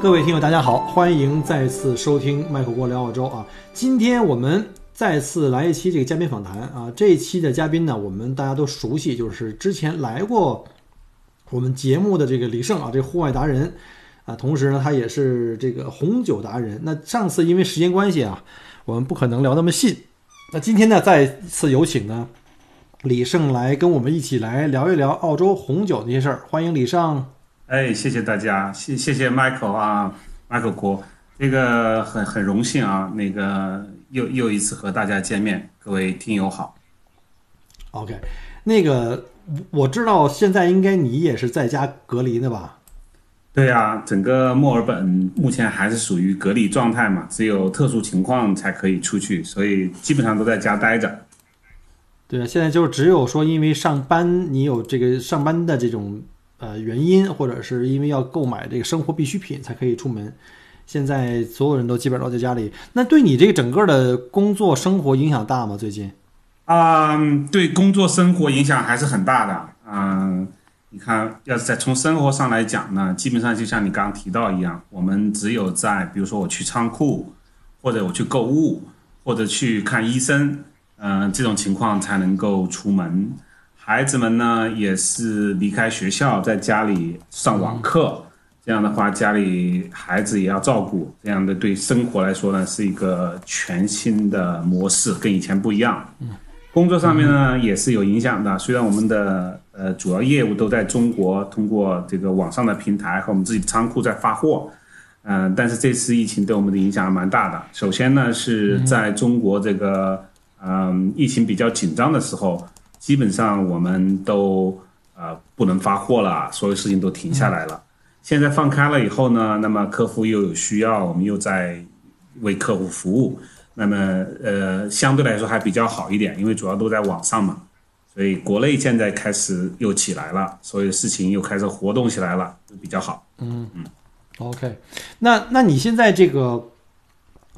各位听友，大家好，欢迎再次收听麦克郭聊澳洲啊！今天我们再次来一期这个嘉宾访谈啊！这一期的嘉宾呢，我们大家都熟悉，就是之前来过我们节目的这个李胜啊，这户外达人啊，同时呢，他也是这个红酒达人。那上次因为时间关系啊，我们不可能聊那么细。那今天呢，再次有请呢李胜来跟我们一起来聊一聊澳洲红酒那些事儿。欢迎李胜。哎，谢谢大家，谢谢谢 Michael 啊，Michael 郭，这个很很荣幸啊，那个又又一次和大家见面，各位听友好。OK，那个我知道现在应该你也是在家隔离的吧？对呀，整个墨尔本目前还是属于隔离状态嘛，只有特殊情况才可以出去，所以基本上都在家待着。对啊，现在就是只有说因为上班你有这个上班的这种。呃，原因或者是因为要购买这个生活必需品才可以出门，现在所有人都基本上都在家里。那对你这个整个的工作生活影响大吗？最近？啊，对工作生活影响还是很大的。嗯，你看，要是在从生活上来讲呢，基本上就像你刚刚提到一样，我们只有在比如说我去仓库，或者我去购物，或者去看医生，嗯，这种情况才能够出门。孩子们呢，也是离开学校，在家里上网课。这样的话，家里孩子也要照顾。这样的对生活来说呢，是一个全新的模式，跟以前不一样。工作上面呢，也是有影响的。虽然我们的呃主要业务都在中国，通过这个网上的平台和我们自己的仓库在发货，嗯，但是这次疫情对我们的影响蛮大的。首先呢，是在中国这个嗯疫情比较紧张的时候。基本上我们都呃不能发货了，所有事情都停下来了。现在放开了以后呢，那么客户又有需要，我们又在为客户服务。那么呃相对来说还比较好一点，因为主要都在网上嘛。所以国内现在开始又起来了，所有事情又开始活动起来了，比较好。嗯嗯，OK，那那你现在这个。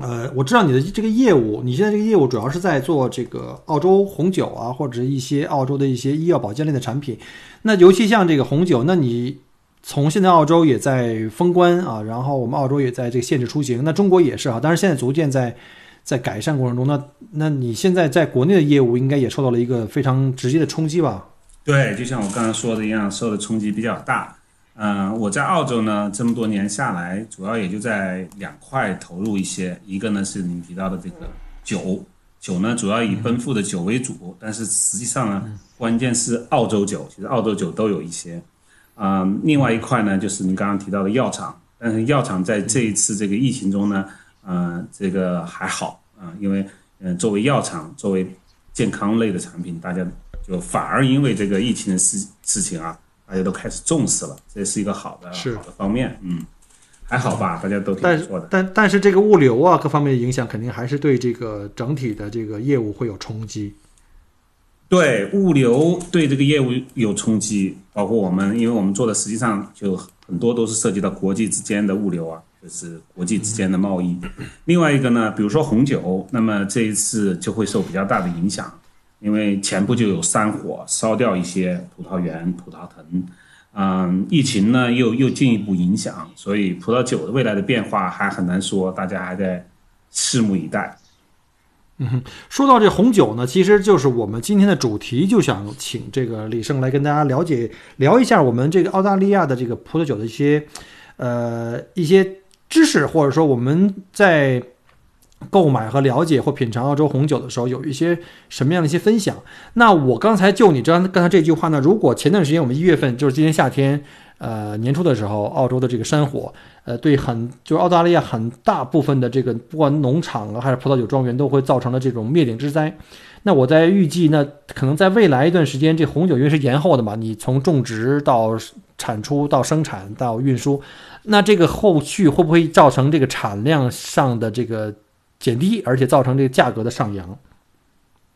呃，我知道你的这个业务，你现在这个业务主要是在做这个澳洲红酒啊，或者一些澳洲的一些医药保健类的产品。那尤其像这个红酒，那你从现在澳洲也在封关啊，然后我们澳洲也在这个限制出行，那中国也是啊，但是现在逐渐在在改善过程中。那那你现在在国内的业务应该也受到了一个非常直接的冲击吧？对，就像我刚刚说的一样，受的冲击比较大。嗯，我在澳洲呢，这么多年下来，主要也就在两块投入一些。一个呢是您提到的这个酒，酒呢主要以奔富的酒为主，但是实际上呢，关键是澳洲酒，其实澳洲酒都有一些。嗯，另外一块呢就是您刚刚提到的药厂，但是药厂在这一次这个疫情中呢，嗯，这个还好啊，因为嗯，作为药厂，作为健康类的产品，大家就反而因为这个疫情的事事情啊。大家都开始重视了，这是一个好的好的方面，嗯，还好吧，大家都挺不错的。但但是这个物流啊，各方面的影响肯定还是对这个整体的这个业务会有冲击。对物流对这个业务有冲击，包括我们，因为我们做的实际上就很多都是涉及到国际之间的物流啊，就是国际之间的贸易。另外一个呢，比如说红酒，那么这一次就会受比较大的影响。因为前不久有山火烧掉一些葡萄园、葡萄藤，嗯，疫情呢又又进一步影响，所以葡萄酒的未来的变化还很难说，大家还在拭目以待。嗯，说到这红酒呢，其实就是我们今天的主题，就想请这个李胜来跟大家了解聊一下我们这个澳大利亚的这个葡萄酒的一些呃一些知识，或者说我们在。购买和了解或品尝澳洲红酒的时候，有一些什么样的一些分享？那我刚才就你刚刚才这句话呢？如果前段时间我们一月份就是今年夏天，呃年初的时候，澳洲的这个山火，呃对很就是澳大利亚很大部分的这个不管农场啊还是葡萄酒庄园都会造成了这种灭顶之灾。那我在预计，那可能在未来一段时间，这红酒因为是延后的嘛，你从种植到产出到生产到运输，那这个后续会不会造成这个产量上的这个减低，而且造成这个价格的上扬？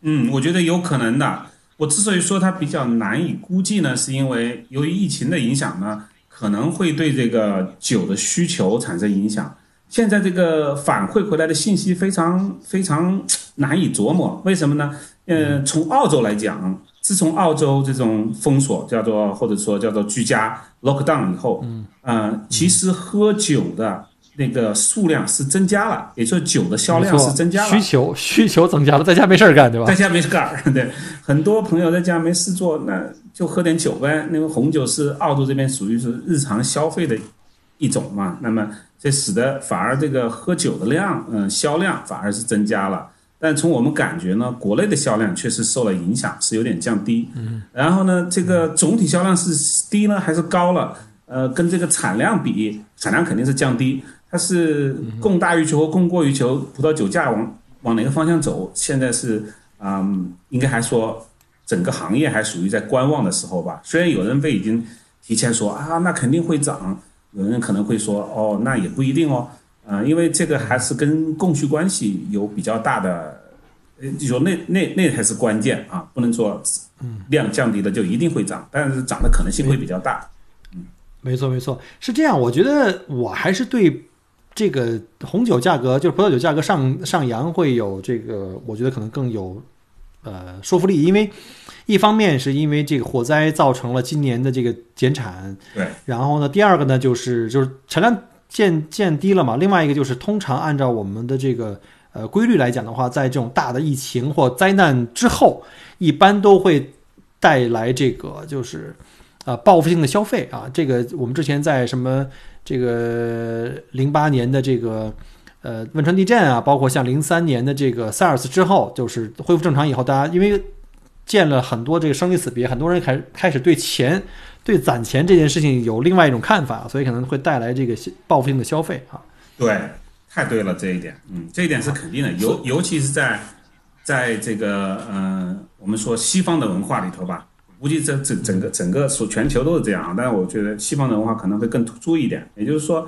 嗯，我觉得有可能的。我之所以说它比较难以估计呢，是因为由于疫情的影响呢，可能会对这个酒的需求产生影响。现在这个反馈回来的信息非常非常难以琢磨，为什么呢？呃，从澳洲来讲，自从澳洲这种封锁叫做或者说叫做居家 lockdown 以后，嗯，呃，其实喝酒的。那个数量是增加了，也就是酒的销量是增加了，需求需求增加了，在家没事儿干，对吧？在家没事干，对，很多朋友在家没事做，那就喝点酒呗。那个红酒是澳洲这边属于是日常消费的一种嘛，那么这使得反而这个喝酒的量，嗯，销量反而是增加了。但从我们感觉呢，国内的销量确实受了影响，是有点降低。嗯，然后呢，这个总体销量是低呢还是高了？呃，跟这个产量比，产量肯定是降低。它是供大于求和供过于求，葡萄酒价往往哪个方向走？现在是嗯，应该还说整个行业还属于在观望的时候吧。虽然有人被已经提前说啊，那肯定会涨，有人可能会说哦，那也不一定哦。嗯，因为这个还是跟供需关系有比较大的，呃，就说那那那才是关键啊，不能说量降低了就一定会涨，但是涨的可能性会比较大。嗯，没错没错，是这样。我觉得我还是对。这个红酒价格就是葡萄酒价格上上扬会有这个，我觉得可能更有呃说服力，因为一方面是因为这个火灾造成了今年的这个减产，对，然后呢，第二个呢就是就是产量渐渐低了嘛，另外一个就是通常按照我们的这个呃规律来讲的话，在这种大的疫情或灾难之后，一般都会带来这个就是呃报复性的消费啊，这个我们之前在什么。这个零八年的这个呃汶川地震啊，包括像零三年的这个 SARS 之后，就是恢复正常以后，大家因为见了很多这个生离死别，很多人开开始对钱、对攒钱这件事情有另外一种看法，所以可能会带来这个报复性的消费啊。对，太对了这一点，嗯，这一点是肯定的，尤尤其是在在这个呃我们说西方的文化里头吧。估计这整整个整个所全球都是这样，但是我觉得西方的文化可能会更突出一点。也就是说，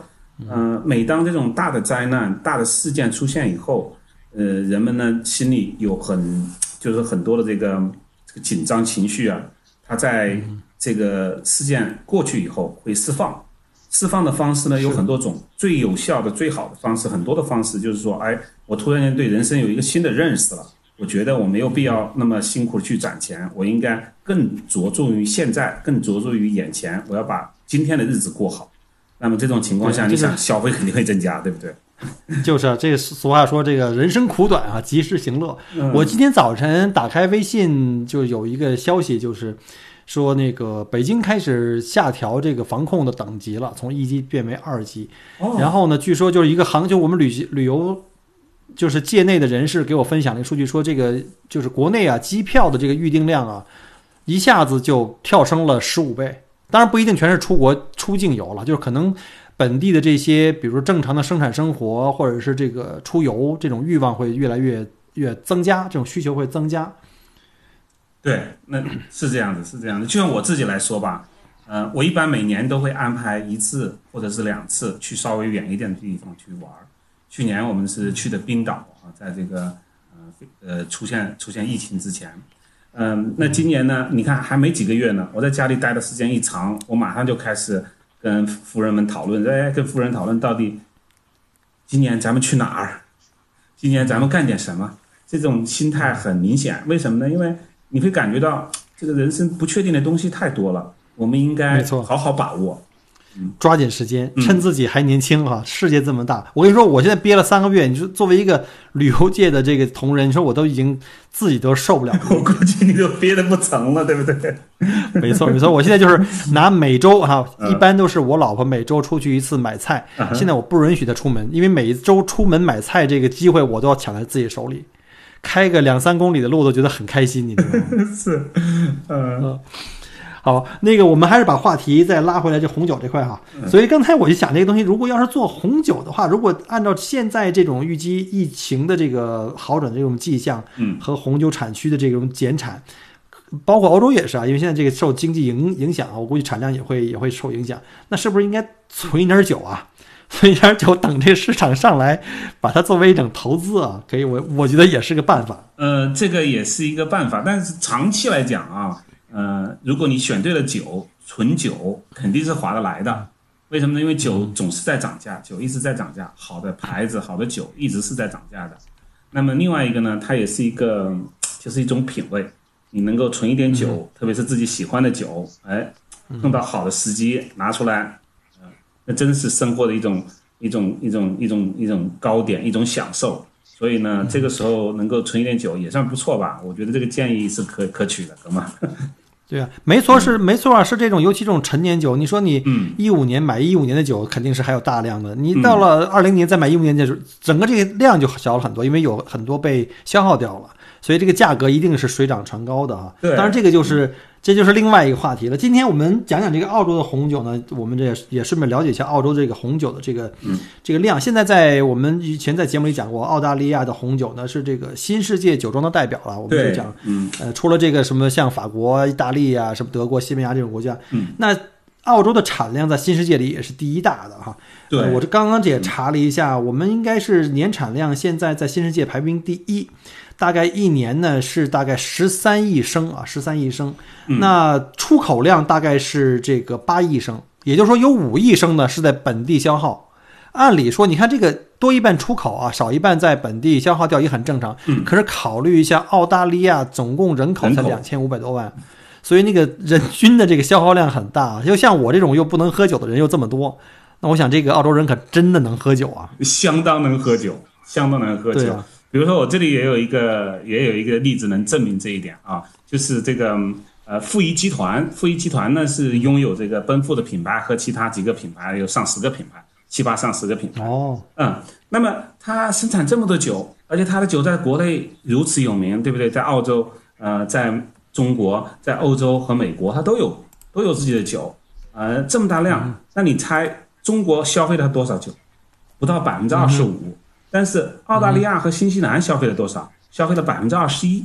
嗯，每当这种大的灾难、大的事件出现以后，呃，人们呢心里有很就是很多的这个这个紧张情绪啊，它在这个事件过去以后会释放。释放的方式呢有很多种，最有效的、最好的方式，很多的方式就是说，哎，我突然间对人生有一个新的认识了。我觉得我没有必要那么辛苦去攒钱，我应该更着重于现在，更着重于眼前。我要把今天的日子过好。那么这种情况下，你想消费肯定会增加，对不对？就是啊，这俗话说这个人生苦短啊，及时行乐。我今天早晨打开微信，就有一个消息，就是说那个北京开始下调这个防控的等级了，从一级变为二级。然后呢，据说就是一个航，就我们旅行旅游。就是界内的人士给我分享了一个数据说，这个就是国内啊机票的这个预订量啊，一下子就跳升了十五倍。当然不一定全是出国出境游了，就是可能本地的这些，比如说正常的生产生活或者是这个出游这种欲望会越来越越增加，这种需求会增加。对，那是这样子，是这样的。就像我自己来说吧，呃，我一般每年都会安排一次或者是两次去稍微远一点的地方去玩。去年我们是去的冰岛啊，在这个呃呃出现出现疫情之前，嗯，那今年呢？你看还没几个月呢，我在家里待的时间一长，我马上就开始跟夫人们讨论，哎，跟夫人讨论到底今年咱们去哪儿？今年咱们干点什么？这种心态很明显，为什么呢？因为你会感觉到这个人生不确定的东西太多了，我们应该好好把握。抓紧时间，趁自己还年轻哈！世界这么大，我跟你说，我现在憋了三个月。你说，作为一个旅游界的这个同仁，你说我都已经自己都受不了。我估计你都憋得不成了，对不对？没错，没错。我现在就是 拿每周哈，一般都是我老婆每周出去一次买菜。现在我不允许她出门，因为每周出门买菜这个机会我都要抢在自己手里。开个两三公里的路都觉得很开心，你知道吗？是，嗯。好，那个我们还是把话题再拉回来，这红酒这块哈。所以刚才我就想这个东西，如果要是做红酒的话，如果按照现在这种预计疫情的这个好转的这种迹象，嗯，和红酒产区的这种减产，包括欧洲也是啊，因为现在这个受经济影影响啊，我估计产量也会也会受影响。那是不是应该存一点酒啊？存一点酒，等这个市场上来，把它作为一种投资啊，可以，我我觉得也是个办法。呃，这个也是一个办法，但是长期来讲啊，呃，如果你选对了酒，存酒肯定是划得来的。为什么呢？因为酒总是在涨价，酒一直在涨价，好的牌子、好的酒一直是在涨价的。那么另外一个呢，它也是一个，就是一种品味。你能够存一点酒，特别是自己喜欢的酒，哎，碰到好的时机拿出来。那真是生活的一种一种一种一种一种高点，一种享受。所以呢，这个时候能够存一点酒也算不错吧？我觉得这个建议是可可取的，哥们。对啊，没错，是没错啊，是这种，尤其这种陈年酒。你说你一五年买一五年的酒，肯定是还有大量的。你到了二零年再买一五年的酒，整个这个量就小了很多，因为有很多被消耗掉了，所以这个价格一定是水涨船高的啊。对，当然这个就是。这就是另外一个话题了。今天我们讲讲这个澳洲的红酒呢，我们这也也顺便了解一下澳洲这个红酒的这个这个量。现在在我们以前在节目里讲过，澳大利亚的红酒呢是这个新世界酒庄的代表了。我们就讲，呃，除了这个什么像法国、意大利啊，什么德国、西班牙这种国家，那澳洲的产量在新世界里也是第一大的哈。对，我这刚刚也查了一下，我们应该是年产量现在在新世界排名第一。大概一年呢是大概十三亿升啊，十三亿升。那出口量大概是这个八亿升，也就是说有五亿升呢是在本地消耗。按理说，你看这个多一半出口啊，少一半在本地消耗掉也很正常。可是考虑一下，澳大利亚总共人口才两千五百多万，所以那个人均的这个消耗量很大。就像我这种又不能喝酒的人又这么多，那我想这个澳洲人可真的能喝酒啊，相当能喝酒，相当能喝酒。比如说，我这里也有一个，也有一个例子能证明这一点啊，就是这个呃，富怡集团，富怡集团呢是拥有这个奔富的品牌和其他几个品牌，有上十个品牌，七八上十个品牌。哦，嗯，那么它生产这么多酒，而且它的酒在国内如此有名，对不对？在澳洲，呃，在中国，在欧洲和美国，它都有都有自己的酒，呃，这么大量，那你猜中国消费了多少酒？不到百分之二十五。但是澳大利亚和新西兰消费了多少？消费了百分之二十一。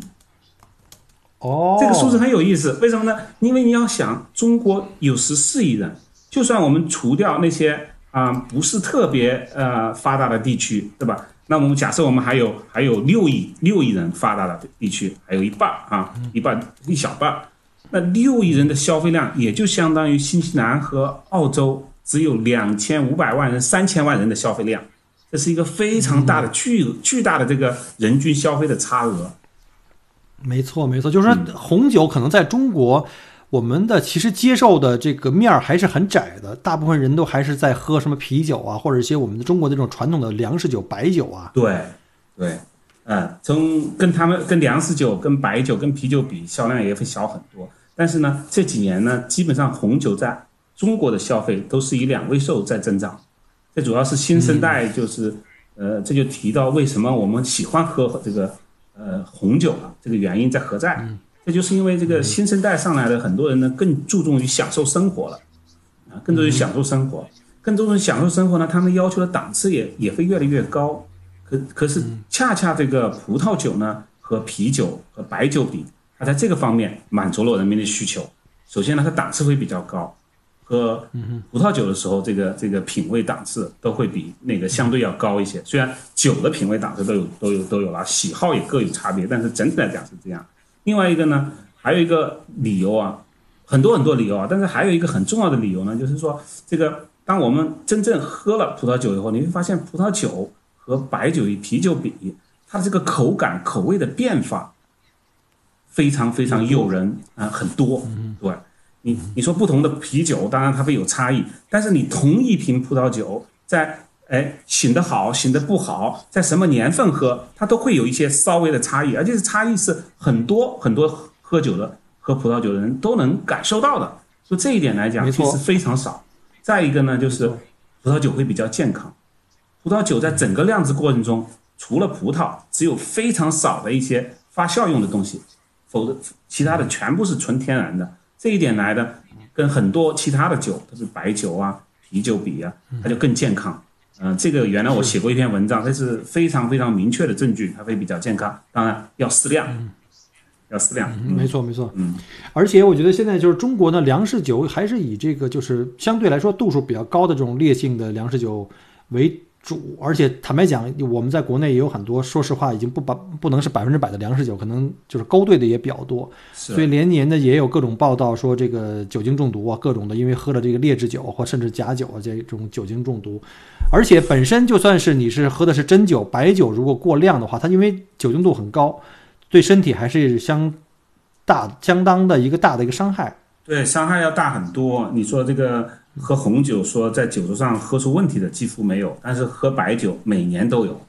哦，这个数字很有意思，为什么呢？因为你要想，中国有十四亿人，就算我们除掉那些啊不是特别呃发达的地区，对吧？那我们假设我们还有还有六亿六亿人发达的地区，还有一半啊，一半一小半，那六亿人的消费量也就相当于新西兰和澳洲只有两千五百万人、三千万人的消费量。这是一个非常大的巨巨大的这个人均消费的差额。没错，没错，就是说红酒可能在中国，我们的其实接受的这个面儿还是很窄的，大部分人都还是在喝什么啤酒啊，或者一些我们的中国的这种传统的粮食酒、白酒啊。对，对，嗯，从跟他们跟粮食酒、跟白酒、跟啤酒比，销量也会小很多。但是呢，这几年呢，基本上红酒在中国的消费都是以两位数在增长。这主要是新生代，就是，呃，这就提到为什么我们喜欢喝这个，呃，红酒了。这个原因在何在？这就是因为这个新生代上来的很多人呢，更注重于享受生活了，啊，更注重于享受生活，更注重于享受生活呢，他们要求的档次也也会越来越高。可可是恰恰这个葡萄酒呢，和啤酒和白酒比，它在这个方面满足了人民的需求。首先呢，它档次会比较高。喝葡萄酒的时候，这个这个品味档次都会比那个相对要高一些。虽然酒的品味档次都有都有都有了，喜好也各有差别，但是整体来讲是这样。另外一个呢，还有一个理由啊，很多很多理由啊，但是还有一个很重要的理由呢，就是说这个当我们真正喝了葡萄酒以后，你会发现葡萄酒和白酒与啤酒比，它的这个口感口味的变化非常非常诱人啊，很多，对。你你说不同的啤酒，当然它会有差异，但是你同一瓶葡萄酒，在哎醒得好，醒得不好，在什么年份喝，它都会有一些稍微的差异，而且是差异是很多很多喝酒的喝葡萄酒的人都能感受到的。就这一点来讲，其实非常少。再一个呢，就是葡萄酒会比较健康。葡萄酒在整个酿制过程中，除了葡萄，只有非常少的一些发酵用的东西，否则其他的全部是纯天然的。这一点来的，跟很多其他的酒，特别白酒啊、啤酒比啊，它就更健康。嗯，这个原来我写过一篇文章，这是非常非常明确的证据，它会比较健康。当然要适量，要适量。没错没错。嗯，而且我觉得现在就是中国的粮食酒还是以这个就是相对来说度数比较高的这种烈性的粮食酒为主，而且坦白讲，我们在国内也有很多，说实话已经不把不能是百分之百的粮食酒，可能就是勾兑的也比较多。所以连年的也有各种报道说这个酒精中毒啊，各种的因为喝了这个劣质酒或甚至假酒啊这种酒精中毒，而且本身就算是你是喝的是真酒，白酒如果过量的话，它因为酒精度很高，对身体还是相大相当的一个大的一个伤害。对，伤害要大很多。你说这个喝红酒，说在酒桌上喝出问题的几乎没有，但是喝白酒每年都有，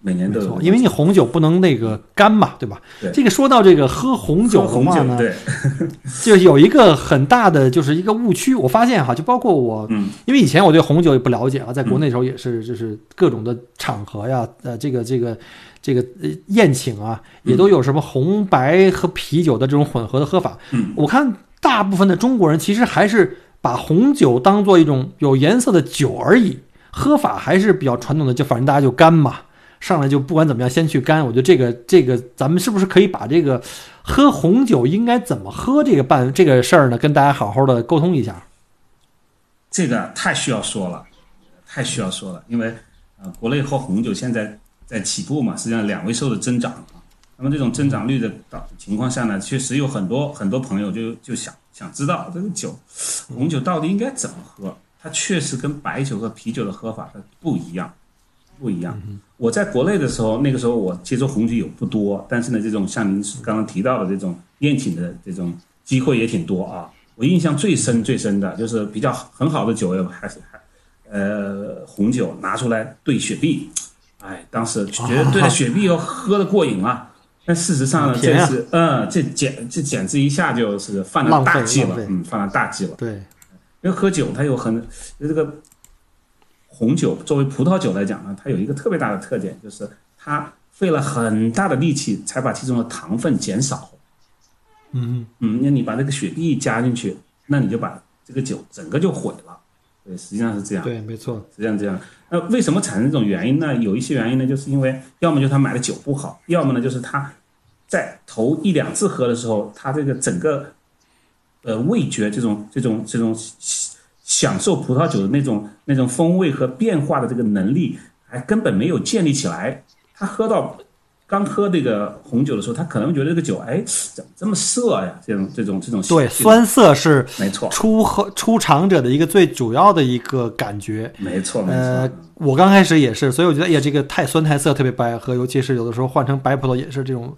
每年都有。因为你红酒不能那个干嘛，对吧？对这个说到这个喝红酒喝红的话呢，酒对，就有一个很大的就是一个误区，我发现哈，就包括我，嗯，因为以前我对红酒也不了解啊，在国内的时候也是就是各种的场合呀，呃，这个这个这个呃宴请啊，也都有什么红白和啤酒的这种混合的喝法。嗯，我看大部分的中国人其实还是把红酒当做一种有颜色的酒而已，喝法还是比较传统的，就反正大家就干嘛。上来就不管怎么样，先去干。我觉得这个这个，咱们是不是可以把这个喝红酒应该怎么喝这个办这个事儿呢，跟大家好好的沟通一下。这个太需要说了，太需要说了，因为呃，国内喝红酒现在在起步嘛，实际上两位数的增长。那么这种增长率的导情况下呢，确实有很多很多朋友就就想想知道这个酒，红酒到底应该怎么喝？它确实跟白酒和啤酒的喝法它不一样，不一样。我在国内的时候，那个时候我接触红酒有不多，但是呢，这种像您刚刚提到的这种宴请的这种机会也挺多啊。我印象最深最深的就是比较很好的酒，还是还呃红酒拿出来兑雪碧，哎，当时觉得 兑了雪碧以后喝的过瘾啊。但事实上呢，这是嗯，这简这简直一下就是犯了大忌了，嗯，犯了大忌了。对，因为喝酒它有很这个红酒作为葡萄酒来讲呢，它有一个特别大的特点，就是它费了很大的力气才把其中的糖分减少。嗯，嗯，那你把这个雪碧加进去，那你就把这个酒整个就毁了。对，实际上是这样。对，没错，实际上这样。那为什么产生这种原因呢？有一些原因呢，就是因为要么就是他买的酒不好，要么呢就是他在头一两次喝的时候，他这个整个呃味觉这种这种这种享受葡萄酒的那种那种风味和变化的这个能力，还根本没有建立起来。他喝到刚喝这个红酒的时候，他可能觉得这个酒，哎，怎么这么涩呀？这种这种这种对，酸涩是没错，初喝初尝者的一个最主要的一个感觉。没错，没呃错。，我刚开始也是，所以我觉得，哎呀，这个太酸太涩，特别不爱喝，尤其是有的时候换成白葡萄也是这种，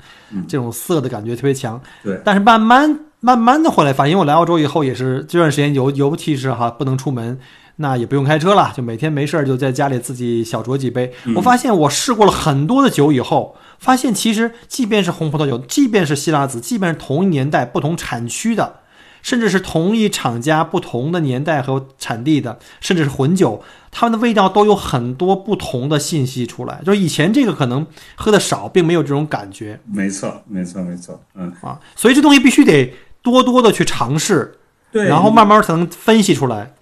这种涩的感觉特别强。对但是慢慢慢慢的后来发现，因为我来澳洲以后也是这段时间尤尤其是哈不能出门，那也不用开车了，就每天没事儿就在家里自己小酌几杯。我发现我试过了很多的酒以后，发现其实即便是红葡萄酒，即便是希拉子，即便是同一年代、不同产区的。甚至是同一厂家、不同的年代和产地的，甚至是混酒，它们的味道都有很多不同的信息出来。就是以前这个可能喝的少，并没有这种感觉没错，没错，没错，嗯，啊，所以这东西必须得多多的去尝试，对，然后慢慢才能分析出来。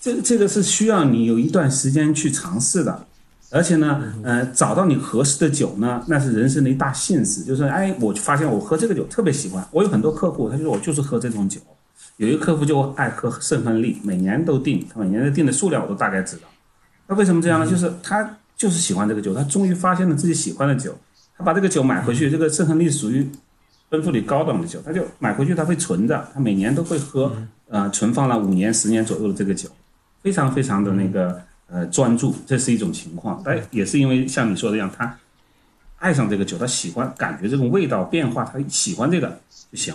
这这个是需要你有一段时间去尝试的，而且呢，呃，找到你合适的酒呢，那是人生的一大幸事。就是哎，我发现我喝这个酒特别喜欢，我有很多客户，他就说我就是喝这种酒。有一个客户就爱喝圣亨利，每年都订，他每年的订的数量我都大概知道。那为什么这样呢？就是他就是喜欢这个酒，他终于发现了自己喜欢的酒，他把这个酒买回去，这个圣亨利属于奔富里高档的酒，他就买回去，他会存着，他每年都会喝，呃，存放了五年、十年左右的这个酒。非常非常的那个呃专注，这是一种情况。但也是因为像你说的一样，他爱上这个酒，他喜欢感觉这种味道变化，他喜欢这个就行。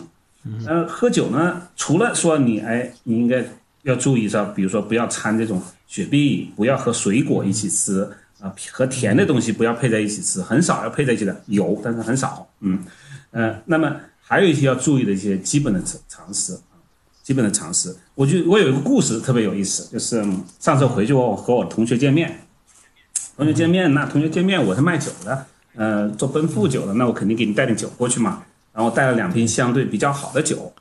呃，喝酒呢，除了说你哎，你应该要注意上，比如说不要掺这种雪碧，不要和水果一起吃啊，和甜的东西不要配在一起吃，很少要配在一起的，有但是很少。嗯，呃，那么还有一些要注意的一些基本的常常识。基本的常识，我就我有一个故事特别有意思，就是上次回去我和我同学见面，同学见面，那同学见面我是卖酒的，呃，做奔富酒的，那我肯定给你带点酒过去嘛，然后带了两瓶相对比较好的酒，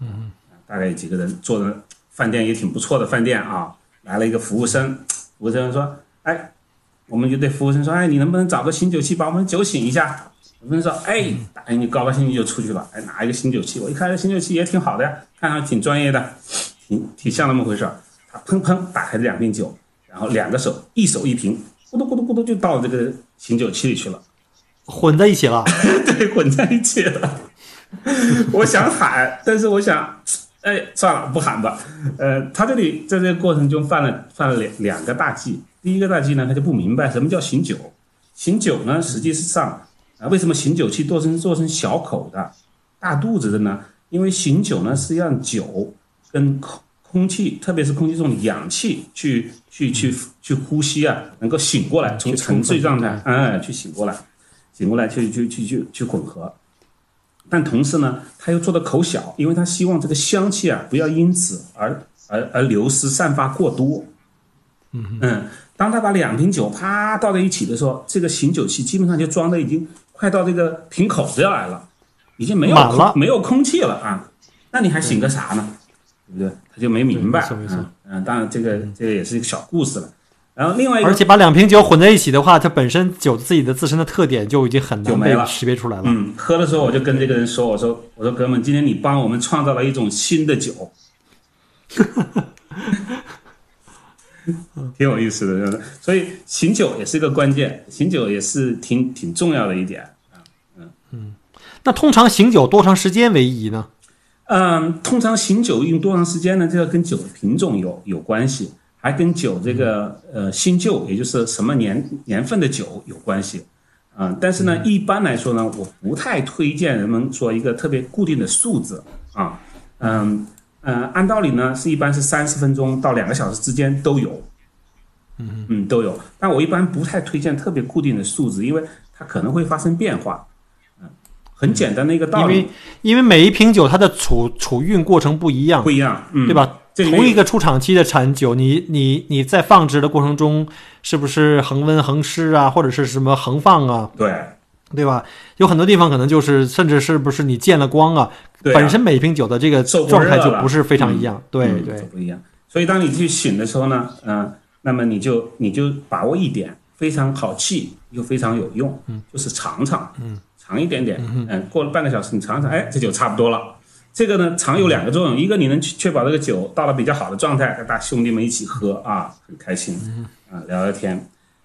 嗯，大概几个人做的饭店也挺不错的饭店啊，来了一个服务生，服务生说，哎，我们就对服务生说，哎，你能不能找个醒酒器把我们酒醒一下？服务生说，哎，哎，你高高兴兴就出去了，哎，拿一个醒酒器，我一看这醒酒器也挺好的呀，看上去挺专业的，挺挺像那么回事儿。他砰砰打开了两瓶酒，然后两个手一手一瓶，咕嘟咕嘟咕嘟就倒这个醒酒器里去了。混在一起了，对，混在一起了。我想喊，但是我想，哎，算了，不喊吧。呃，他这里在这个过程中犯了犯了两两个大忌。第一个大忌呢，他就不明白什么叫醒酒。醒酒呢，实际上啊，为什么醒酒器做成做成小口的、大肚子的呢？因为醒酒呢是让酒跟空空气，特别是空气中的氧气去去去去呼吸啊，能够醒过来，从沉睡状态，哎，去醒过来。醒过来去去去去去混合，但同时呢，他又做的口小，因为他希望这个香气啊不要因此而而而流失散发过多。嗯嗯，当他把两瓶酒啪倒在一起的时候，这个醒酒器基本上就装的已经快到这个瓶口子要来了，已经没有空没有空气了啊，那你还醒个啥呢？对不对？他就没明白。嗯，当然这个这个也是一个小故事了。然后另外一个，而且把两瓶酒混在一起的话，它本身酒自己的自身的特点就已经很难被识别出来了。嗯，喝的时候我就跟这个人说：“我说我说哥们，今天你帮我们创造了一种新的酒，挺有意思的。所以醒酒也是一个关键，醒酒也是挺挺重要的一点啊。嗯嗯，那通常醒酒多长时间为宜呢？嗯，通常醒酒用多长时间呢？这个跟酒的品种有有关系。还跟酒这个呃新旧，也就是什么年年份的酒有关系，啊，但是呢，一般来说呢，我不太推荐人们说一个特别固定的数字啊，嗯嗯，按道理呢是一般是三十分钟到两个小时之间都有，嗯嗯都有，但我一般不太推荐特别固定的数字，因为它可能会发生变化，嗯，很简单的一个道理，因为因为每一瓶酒它的储储运过程不一样，不一样，嗯，对吧？同一个出厂期的产酒，你你你在放置的过程中，是不是恒温恒湿啊，或者是什么恒放啊？对，对吧？有很多地方可能就是，甚至是不是你见了光啊？本身每一瓶酒的这个状态就不是非常一样。对对，不一样。所以当你去醒的时候呢，嗯，那么你就你就把握一点，非常好记又非常有用，嗯，就是尝尝，嗯，尝一点点，嗯，过了半个小时你尝尝，哎，这酒差不多了。这个呢，尝有两个作用，一个你能确保这个酒到了比较好的状态，跟大兄弟们一起喝啊，很开心啊，聊聊天；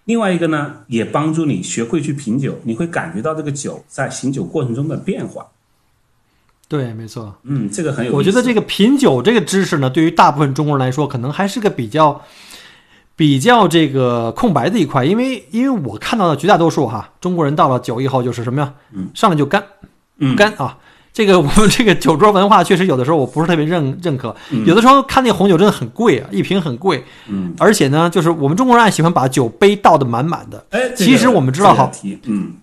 另外一个呢，也帮助你学会去品酒，你会感觉到这个酒在醒酒过程中的变化。对，没错，嗯，这个很有。我觉得这个品酒这个知识呢，对于大部分中国人来说，可能还是个比较比较这个空白的一块，因为因为我看到的绝大多数哈，中国人到了酒以后就是什么呀？嗯，上来就干，嗯，干啊。这个 我们这个酒桌文化确实有的时候我不是特别认认可，有的时候看那红酒真的很贵啊，一瓶很贵，嗯，而且呢，就是我们中国人爱喜欢把酒杯倒的满满的，哎，其实我们知道哈，嗯，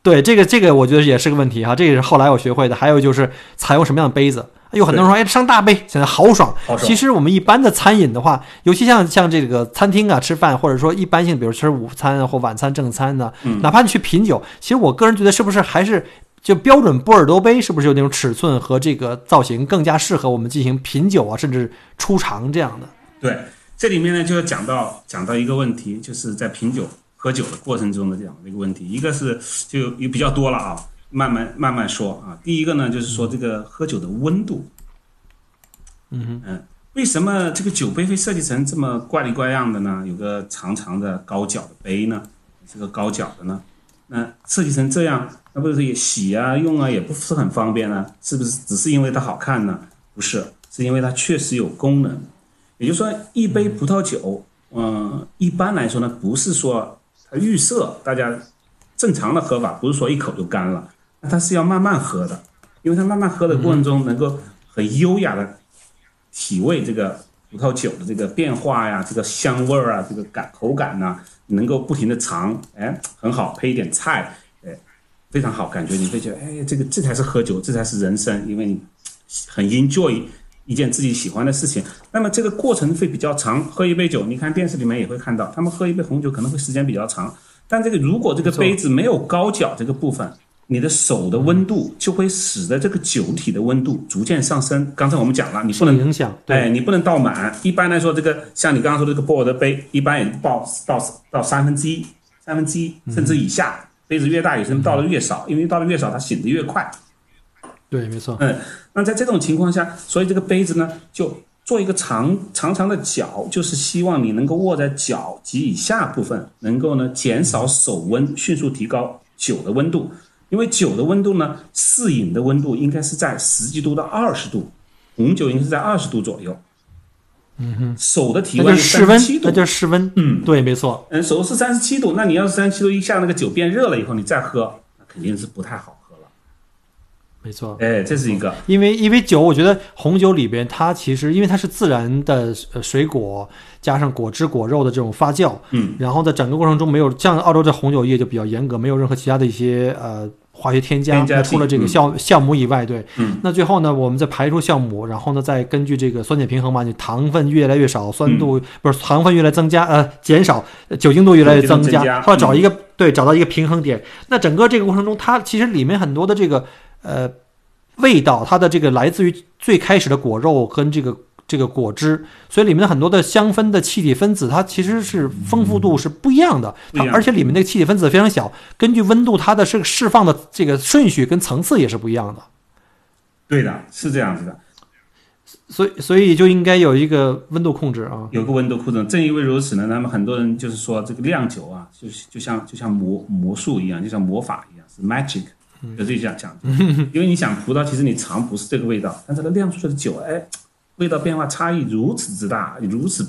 对，这个这个我觉得也是个问题哈，这也是后来我学会的。还有就是采用什么样的杯子，有很多人说哎上大杯显得豪爽，其实我们一般的餐饮的话，尤其像像这个餐厅啊吃饭，或者说一般性，比如吃午餐或晚餐正餐呢，哪怕你去品酒，其实我个人觉得是不是还是。就标准波尔多杯是不是有那种尺寸和这个造型更加适合我们进行品酒啊，甚至出尝这样的？对，这里面呢就要讲到讲到一个问题，就是在品酒喝酒的过程中的这样的一个问题。一个是就也比较多了啊，慢慢慢慢说啊。第一个呢就是说这个喝酒的温度，嗯嗯，为什么这个酒杯会设计成这么怪里怪样的呢？有个长长的高脚的杯呢，这个高脚的呢，那设计成这样。那不是也洗啊用啊也不是很方便呢？是不是只是因为它好看呢？不是，是因为它确实有功能。也就是说，一杯葡萄酒，嗯，一般来说呢，不是说它预设大家正常的喝法，不是说一口就干了，那它是要慢慢喝的，因为它慢慢喝的过程中，能够很优雅的体味这个葡萄酒的这个变化呀，这个香味儿啊，这个感口感呐，能够不停的尝，哎，很好，配一点菜。非常好，感觉你会觉得，哎，这个这才是喝酒，这才是人生，因为你很 enjoy 一件自己喜欢的事情。那么这个过程会比较长，喝一杯酒，你看电视里面也会看到，他们喝一杯红酒可能会时间比较长。但这个如果这个杯子没有高脚这个部分，你的手的温度就会使得这个酒体的温度逐渐上升。刚才我们讲了，你不能影响，哎，你不能倒满。一般来说，这个像你刚刚说的这个波尔的杯，一般也倒倒到三分之一、三分之一甚至以下。杯子越大，有些人倒的越少，因为倒的越少，它醒的越快。对，没错。嗯，那在这种情况下，所以这个杯子呢，就做一个长长长的角，就是希望你能够握在脚及以下部分，能够呢减少手温，迅速提高酒的温度。因为酒的温度呢，适饮的温度应该是在十几度到二十度，红酒应该是在二十度左右。嗯哼，手的体温是室温，那就是室温。嗯，对，没错。嗯，手是三十七度，那你要是三十七度一下，那个酒变热了以后，你再喝，那肯定是不太好喝了。没错。哎，这是一个，因为因为酒，我觉得红酒里边它其实因为它是自然的呃水果加上果汁果肉的这种发酵，嗯，然后在整个过程中没有像澳洲这红酒业就比较严格，没有任何其他的一些呃。化学添加，那除了这个酵酵母以外，对，嗯，那最后呢，我们再排出酵母，然后呢，再根据这个酸碱平衡嘛，你糖分越来越少，酸度不是糖分越来增加，呃，减少，酒精度越来越增加，后找一个对，找到一个平衡点。那整个这个过程中，它其实里面很多的这个呃味道，它的这个来自于最开始的果肉跟这个。这个果汁，所以里面的很多的香氛的气体分子，它其实是丰富度是不一样的，它而且里面那个气体分子非常小，根据温度它的这个释放的这个顺序跟层次也是不一样的。对的，是这样子的，所以所以就应该有一个温度控制啊，有个温度控制。正因为如此呢，那么很多人就是说这个酿酒啊，就是就像就像魔魔术一样，就像魔法一样，是 magic，就这样讲。因为你想葡萄，其实你尝不是这个味道，但这个酿出来的酒，哎。味道变化差异如此之大，如此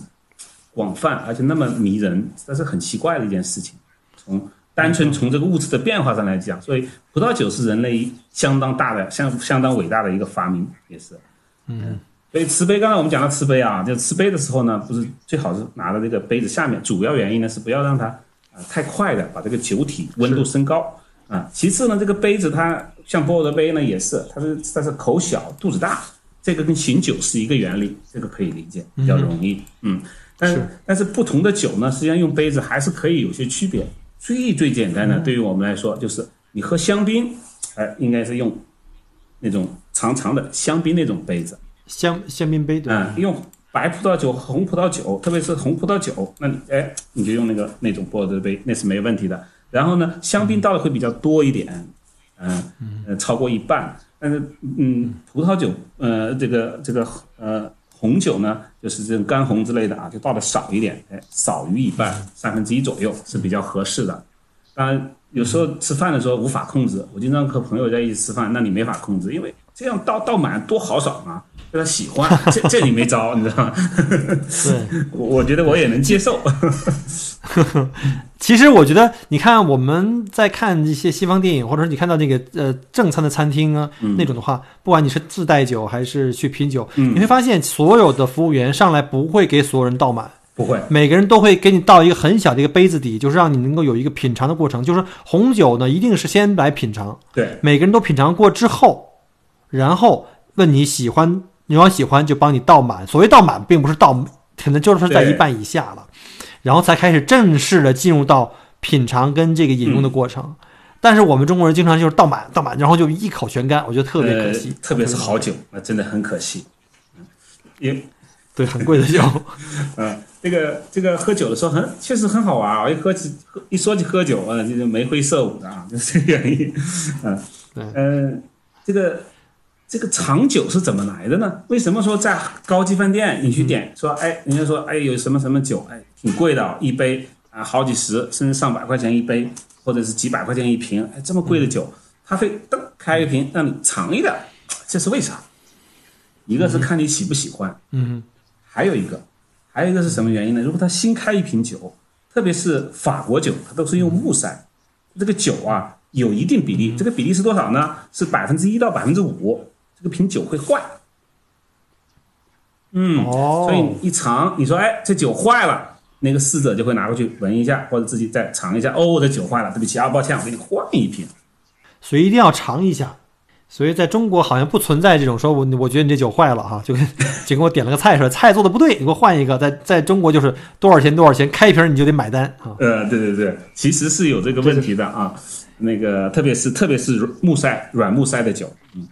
广泛，而且那么迷人，这是很奇怪的一件事情。从单纯从这个物质的变化上来讲，所以葡萄酒是人类相当大的、相相当伟大的一个发明，也是。嗯。所以瓷杯，刚才我们讲到瓷杯啊，就瓷杯的时候呢，不是最好是拿到这个杯子下面，主要原因呢是不要让它啊太快的把这个酒体温度升高啊。其次呢，这个杯子它像波尔的杯呢也是，它是它是口小肚子大。这个跟醒酒是一个原理，这个可以理解，比较容易。嗯，但是但是不同的酒呢，实际上用杯子还是可以有些区别。最最简单的，对于我们来说，就是你喝香槟，哎，应该是用那种长长的香槟那种杯子，香香槟杯。嗯，用白葡萄酒、红葡萄酒，特别是红葡萄酒，那你哎，你就用那个那种波尔多杯，那是没问题的。然后呢，香槟倒的会比较多一点，嗯，嗯，超过一半。但是，嗯，葡萄酒，呃，这个这个，呃，红酒呢，就是这种干红之类的啊，就倒的少一点，哎，少于一半，三分之一左右是比较合适的。当然，有时候吃饭的时候无法控制，我经常和朋友在一起吃饭，那你没法控制，因为这样倒倒满多豪爽啊，让他喜欢，这这你没招，你知道吗？对，我我觉得我也能接受。其实我觉得，你看我们在看一些西方电影，或者说你看到那个呃正餐的餐厅啊那种的话，不管你是自带酒还是去品酒，你会发现所有的服务员上来不会给所有人倒满，不会，每个人都会给你倒一个很小的一个杯子底，就是让你能够有一个品尝的过程。就是红酒呢，一定是先来品尝，对，每个人都品尝过之后，然后问你喜欢，你要喜欢就帮你倒满。所谓倒满，并不是倒，可能就是在一半以下了。然后才开始正式的进入到品尝跟这个饮用的过程，但是我们中国人经常就是倒满倒满，然后就一口全干，我觉得特别可惜。特别是好酒，那真的很可惜。也对，很贵的酒。嗯，这个这个喝酒的时候很确实很好玩啊！一喝起喝一说起喝酒啊，就是眉飞色舞的啊，就是这个原因。嗯，嗯，这个。这个长酒是怎么来的呢？为什么说在高级饭店你去点说，哎，人家说，哎，有什么什么酒，哎，挺贵的，一杯啊，好几十甚至上百块钱一杯，或者是几百块钱一瓶，哎，这么贵的酒，他会噔开一瓶让你尝一点，这是为啥？一个是看你喜不喜欢，嗯，还有一个，还有一个是什么原因呢？如果他新开一瓶酒，特别是法国酒，它都是用木塞，这个酒啊有一定比例，这个比例是多少呢？是百分之一到百分之五。这个瓶酒会坏，嗯，哦，所以一尝，你说，哎，这酒坏了，那个侍者就会拿过去闻一下，或者自己再尝一下，哦，这酒坏了，对不起啊，抱歉，我给你换一瓶。所以一定要尝一下。所以在中国好像不存在这种说，我我觉得你这酒坏了哈，就跟 就跟我点了个菜似的，菜做的不对，你给我换一个。在在中国就是多少钱多少钱，开一瓶你就得买单啊。呃，对对对，其实是有这个问题的啊。那个特别是特别是木塞软木塞的酒，嗯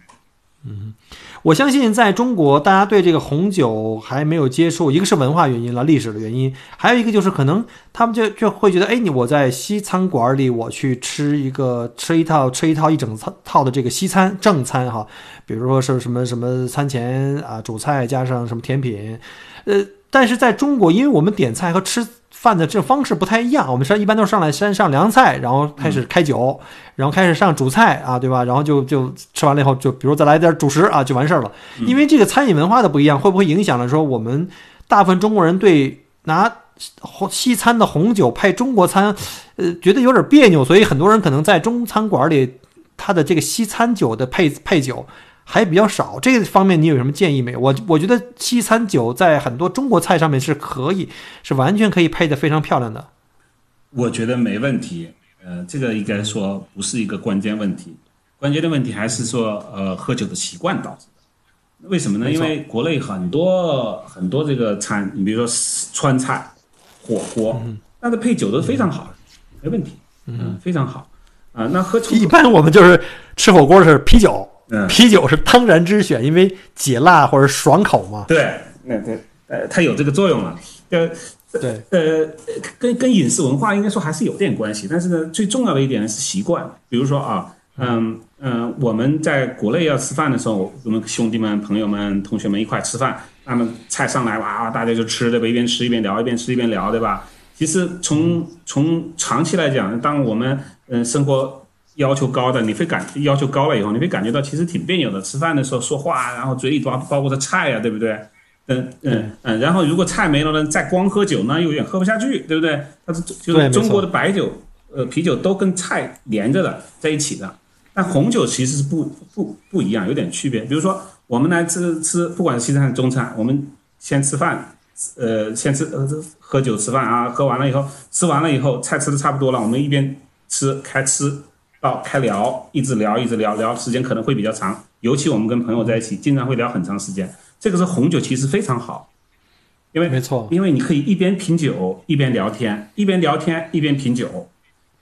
嗯我相信在中国，大家对这个红酒还没有接触，一个是文化原因了，历史的原因，还有一个就是可能他们就就会觉得，哎，你我在西餐馆里，我去吃一个吃一套吃一套一整套的这个西餐正餐哈，比如说是什么什么餐前啊主菜加上什么甜品，呃，但是在中国，因为我们点菜和吃饭的这种方式不太一样，我们上一般都是上来先上凉菜，然后开始开酒，然后开始上主菜啊，对吧？然后就就吃完了以后，就比如再来点主食啊，就完事儿了。因为这个餐饮文化的不一样，会不会影响了说我们大部分中国人对拿红西餐的红酒配中国餐，呃，觉得有点别扭，所以很多人可能在中餐馆里，他的这个西餐酒的配配酒。还比较少，这个方面你有什么建议没有？我我觉得西餐酒在很多中国菜上面是可以，是完全可以配的非常漂亮的。我觉得没问题，呃，这个应该说不是一个关键问题，关键的问题还是说呃喝酒的习惯导致的。为什么呢？因为国内很多很多这个餐，你比如说川菜、火锅，那的配酒都非常好的，没问题，嗯，非常好啊。那喝一般我们就是吃火锅是啤酒。嗯，啤酒是当然之选，因为解辣或者爽口嘛。对，那对，呃，它有这个作用了。呃，对，呃，跟跟饮食文化应该说还是有点关系。但是呢，最重要的一点呢是习惯。比如说啊，嗯嗯，我们在国内要吃饭的时候，我们兄弟们、朋友们、同学们一块吃饭，那么菜上来哇，大家就吃对吧？一边吃一边聊，一边吃一边聊，对吧？其实从从长期来讲，当我们嗯生活。要求高的，你会感要求高了以后，你会感觉到其实挺别扭的。吃饭的时候说话，然后嘴里包包括着菜呀，对不对？嗯嗯嗯。然后如果菜没了呢，再光喝酒呢，又有点喝不下去，对不对？它是就是中国的白酒，呃，啤酒都跟菜连着的在一起的。但红酒其实是不不不一样，有点区别。比如说我们来吃吃，不管是西餐还是中餐，我们先吃饭，呃，先吃呃喝酒吃饭啊，喝完了以后，吃完了以后，菜吃的差不多了，我们一边吃开吃。到开聊，一直聊，一直聊聊，时间可能会比较长。尤其我们跟朋友在一起，经常会聊很长时间。这个是红酒其实非常好，因为没错，因为你可以一边品酒一边聊天，一边聊天一边品酒。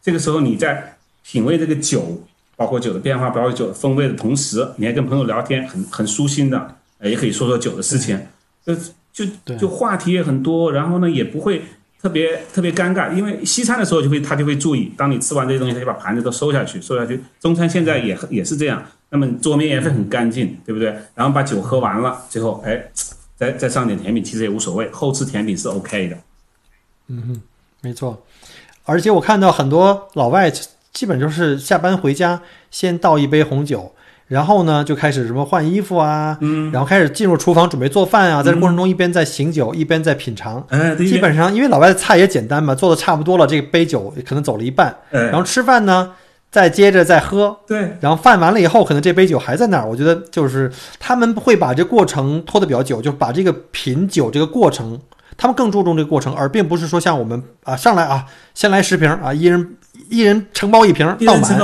这个时候你在品味这个酒，包括酒的变化，包括酒的风味的同时，你还跟朋友聊天，很很舒心的，也可以说说酒的事情。就就就话题也很多，然后呢也不会。特别特别尴尬，因为西餐的时候就会他就会注意，当你吃完这些东西，他就把盘子都收下去，收下去。中餐现在也也是这样，那么桌面也会很干净，对不对？然后把酒喝完了，最后哎，再再上点甜品，其实也无所谓，后吃甜品是 OK 的。嗯哼，没错。而且我看到很多老外基本就是下班回家先倒一杯红酒。然后呢，就开始什么换衣服啊，嗯，然后开始进入厨房准备做饭啊，在这过程中一边在醒酒，一边在品尝。哎，基本上因为老外的菜也简单嘛，做的差不多了，这杯酒可能走了一半。然后吃饭呢，再接着再喝。对，然后饭完了以后，可能这杯酒还在那儿。我觉得就是他们会把这过程拖得比较久，就把这个品酒这个过程，他们更注重这个过程，而并不是说像我们啊上来啊先来十瓶啊，一人一人承包一瓶倒满，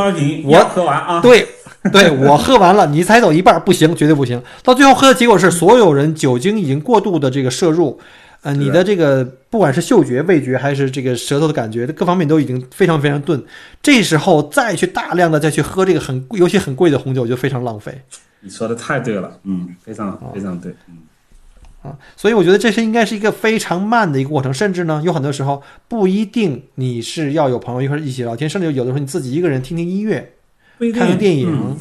我喝完啊，对。对我喝完了，你才走一半不行，绝对不行。到最后喝的结果是，所有人酒精已经过度的这个摄入，呃，你的这个不管是嗅觉、味觉还是这个舌头的感觉，各方面都已经非常非常钝。这时候再去大量的再去喝这个很尤其很贵的红酒，就非常浪费。你说的太对了，嗯，非常非常对，嗯啊，所以我觉得这是应该是一个非常慢的一个过程，甚至呢，有很多时候不一定你是要有朋友一块一起聊天，甚至有的时候你自己一个人听听音乐。看看电影，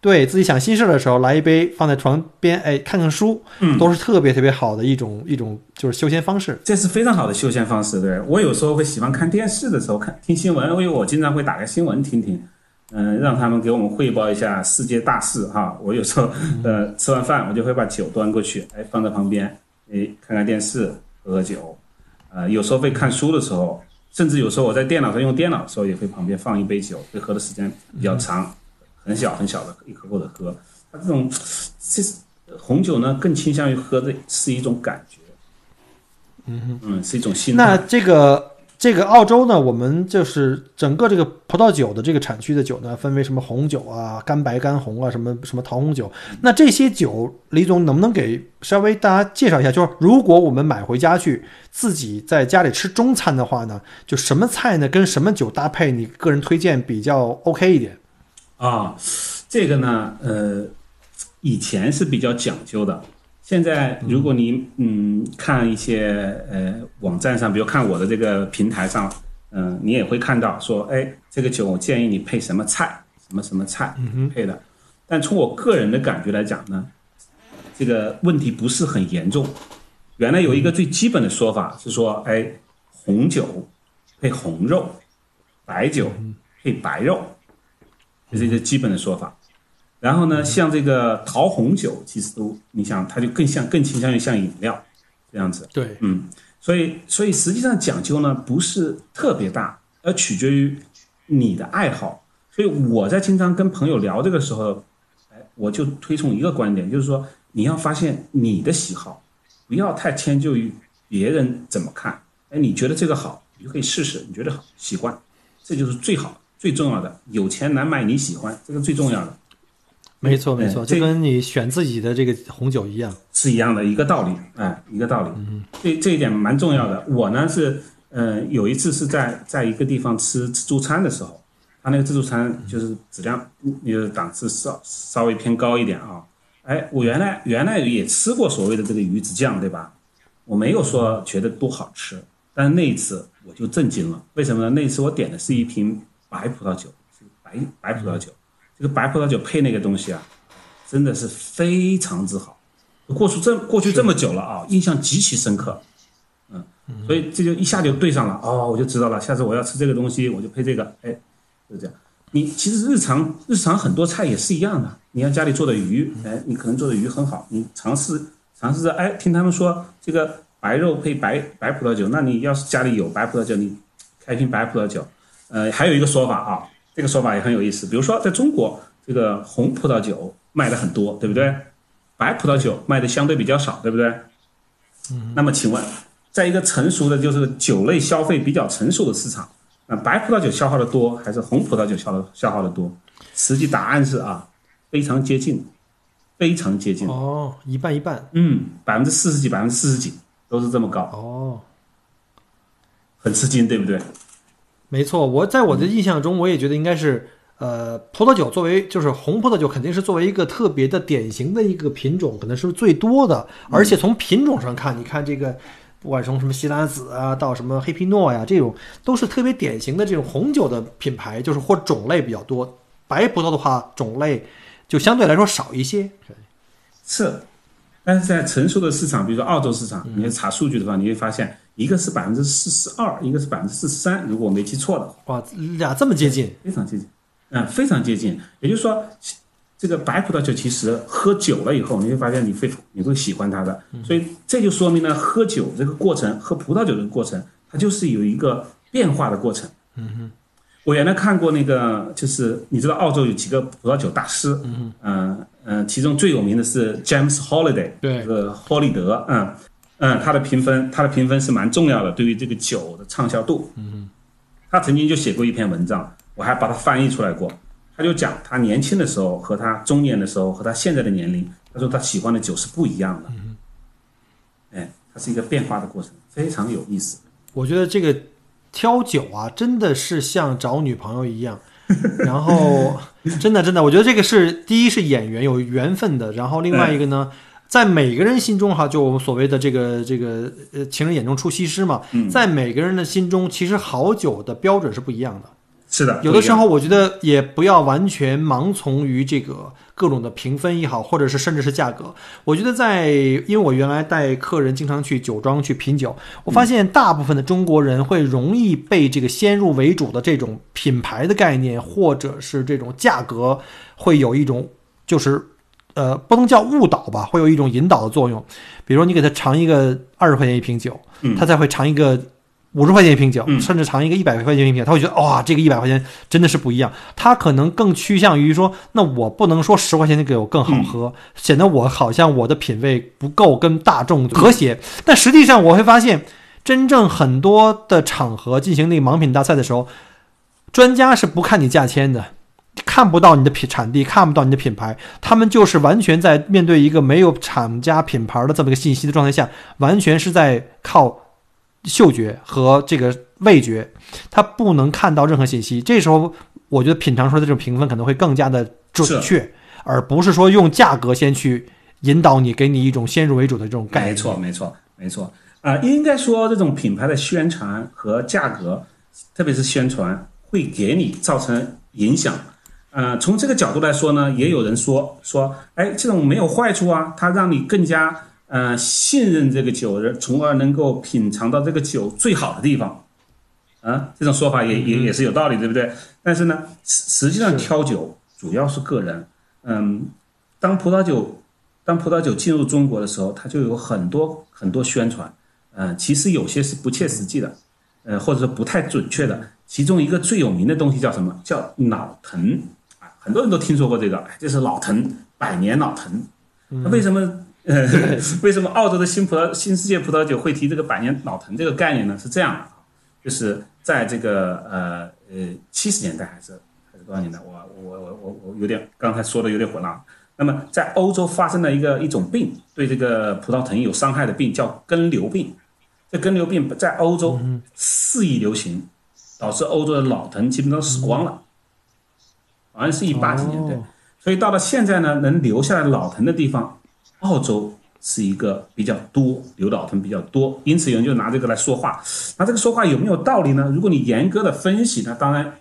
对自己想心事的时候，来一杯放在床边，哎，看看书，都是特别特别好的一种一种就是休闲方式。这是非常好的休闲方式。对我有时候会喜欢看电视的时候看听新闻，因为我经常会打开新闻听听，嗯，让他们给我们汇报一下世界大事哈。我有时候呃吃完饭，我就会把酒端过去，哎，放在旁边，哎，看看电视，喝喝酒，呃，有时候会看书的时候。甚至有时候我在电脑上用电脑的时候，也会旁边放一杯酒，会喝的时间比较长，很小很小的一口口的喝。它这种，这红酒呢，更倾向于喝的是一种感觉，嗯嗯，是一种心态。那这个。这个澳洲呢，我们就是整个这个葡萄酒的这个产区的酒呢，分为什么红酒啊、干白、干红啊，什么什么桃红酒。那这些酒，李总能不能给稍微大家介绍一下？就是如果我们买回家去自己在家里吃中餐的话呢，就什么菜呢跟什么酒搭配，你个人推荐比较 OK 一点？啊，这个呢，呃，以前是比较讲究的。现在，如果你嗯看一些呃网站上，比如看我的这个平台上，嗯，你也会看到说，哎，这个酒我建议你配什么菜，什么什么菜配的。但从我个人的感觉来讲呢，这个问题不是很严重。原来有一个最基本的说法是说，哎，红酒配红肉，白酒配白肉，这是一个基本的说法。然后呢，像这个桃红酒，其实都你想，它就更像更倾向于像饮料这样子。对，嗯，所以所以实际上讲究呢不是特别大，而取决于你的爱好。所以我在经常跟朋友聊这个时候，哎，我就推崇一个观点，就是说你要发现你的喜好，不要太迁就于别人怎么看。哎，你觉得这个好，你就可以试试，你觉得好，喜欢，这就是最好最重要的。有钱难买你喜欢，这个最重要的。没错，没错，就跟你选自己的这个红酒一样，是一样的一个道理，哎，一个道理。嗯这这一点蛮重要的。我呢是，呃，有一次是在在一个地方吃自助餐的时候，他那个自助餐就是质量，那个档次稍稍微偏高一点啊。哎，我原来原来也吃过所谓的这个鱼子酱，对吧？我没有说觉得多好吃，但是那一次我就震惊了。为什么呢？那一次我点的是一瓶白葡萄酒，是白白葡萄酒。这个白葡萄酒配那个东西啊，真的是非常之好。过去这过去这么久了啊，印象极其深刻。嗯，所以这就一下就对上了哦，我就知道了。下次我要吃这个东西，我就配这个。哎，就这样。你其实日常日常很多菜也是一样的。你要家里做的鱼，哎，你可能做的鱼很好，你尝试尝试着，哎，听他们说这个白肉配白白葡萄酒，那你要是家里有白葡萄酒，你开瓶白葡萄酒。呃，还有一个说法啊。这个说法也很有意思，比如说在中国，这个红葡萄酒卖的很多，对不对？白葡萄酒卖的相对比较少，对不对？嗯。那么请问，在一个成熟的，就是酒类消费比较成熟的市场，那白葡萄酒消耗的多，还是红葡萄酒消的消耗的多？实际答案是啊，非常接近，非常接近。哦，一半一半。嗯，百分之四十几，百分之四十几，都是这么高。哦，很吃惊，对不对？没错，我在我的印象中，我也觉得应该是，呃，葡萄酒作为就是红葡萄酒，肯定是作为一个特别的典型的一个品种，可能是最多的。而且从品种上看，你看这个，不管从什么西拉子啊，到什么黑皮诺呀，这种都是特别典型的这种红酒的品牌，就是或种类比较多。白葡萄的话，种类就相对来说少一些。是，但是在成熟的市场，比如说澳洲市场，你查数据的话，你会发现。一个是百分之四十二，一个是百分之四十三，如果我没记错的话。哇，俩这么接近，非常接近，嗯，非常接近。也就是说，这个白葡萄酒其实喝酒了以后，你会发现你会你会喜欢它的。所以这就说明呢，喝酒这个过程，喝葡萄酒这个过程，它就是有一个变化的过程。嗯哼，我原来看过那个，就是你知道澳洲有几个葡萄酒大师，嗯嗯嗯，其中最有名的是 James Holiday，对，这个霍利德，嗯。嗯，他的评分，他的评分是蛮重要的，对于这个酒的畅销度。嗯，他曾经就写过一篇文章，我还把它翻译出来过。他就讲他年轻的时候和他中年的时候和他现在的年龄，他说他喜欢的酒是不一样的。嗯，哎，它是一个变化的过程，非常有意思。我觉得这个挑酒啊，真的是像找女朋友一样。然后，真的真的，我觉得这个是第一是演员有缘分的，然后另外一个呢。在每个人心中，哈，就我们所谓的这个这个呃，情人眼中出西施嘛。在每个人的心中，其实好酒的标准是不一样的。是的，有的时候我觉得也不要完全盲从于这个各种的评分也好，或者是甚至是价格。我觉得在，因为我原来带客人经常去酒庄去品酒，我发现大部分的中国人会容易被这个先入为主的这种品牌的概念，或者是这种价格，会有一种就是。呃，不能叫误导吧，会有一种引导的作用。比如你给他尝一个二十块钱一瓶酒，他才会尝一个五十块钱一瓶酒，甚至尝一个一百块钱一瓶，他会觉得哇，这个一百块钱真的是不一样。他可能更趋向于说，那我不能说十块钱的给我更好喝，显得我好像我的品味不够跟大众和谐。但实际上我会发现，真正很多的场合进行那个盲品大赛的时候，专家是不看你价签的，看不到你的品产地，看不到你的品牌，他们就是完全在面对一个没有厂家品牌的这么一个信息的状态下，完全是在靠嗅觉和这个味觉，他不能看到任何信息。这时候，我觉得品尝出来的这种评分可能会更加的准确，而不是说用价格先去引导你，给你一种先入为主的这种概念。没错，没错，没错。啊，应该说这种品牌的宣传和价格，特别是宣传，会给你造成影响。呃，从这个角度来说呢，也有人说说，哎，这种没有坏处啊，它让你更加呃信任这个酒，从而能够品尝到这个酒最好的地方。啊，这种说法也也也是有道理，对不对？但是呢，实实际上挑酒主要是个人。嗯，当葡萄酒当葡萄酒进入中国的时候，它就有很多很多宣传。嗯，其实有些是不切实际的，呃，或者说不太准确的。其中一个最有名的东西叫什么？叫老藤啊，很多人都听说过这个，这是老藤，百年老藤。那为什么呃，为什么澳洲的新葡萄新世界葡萄酒会提这个百年老藤这个概念呢？是这样的，就是在这个呃呃七十年代还是还是多少年代？我我我我我有点刚才说的有点混乱。那么在欧洲发生了一个一种病，对这个葡萄藤有伤害的病，叫根瘤病。这根瘤病在欧洲肆意流行，导致欧洲的老藤基本上死光了，好像是一八几年对。所以到了现在呢，能留下来老藤的地方，澳洲是一个比较多，留老藤比较多。因此有人就拿这个来说话。那这个说话有没有道理呢？如果你严格的分析，那当然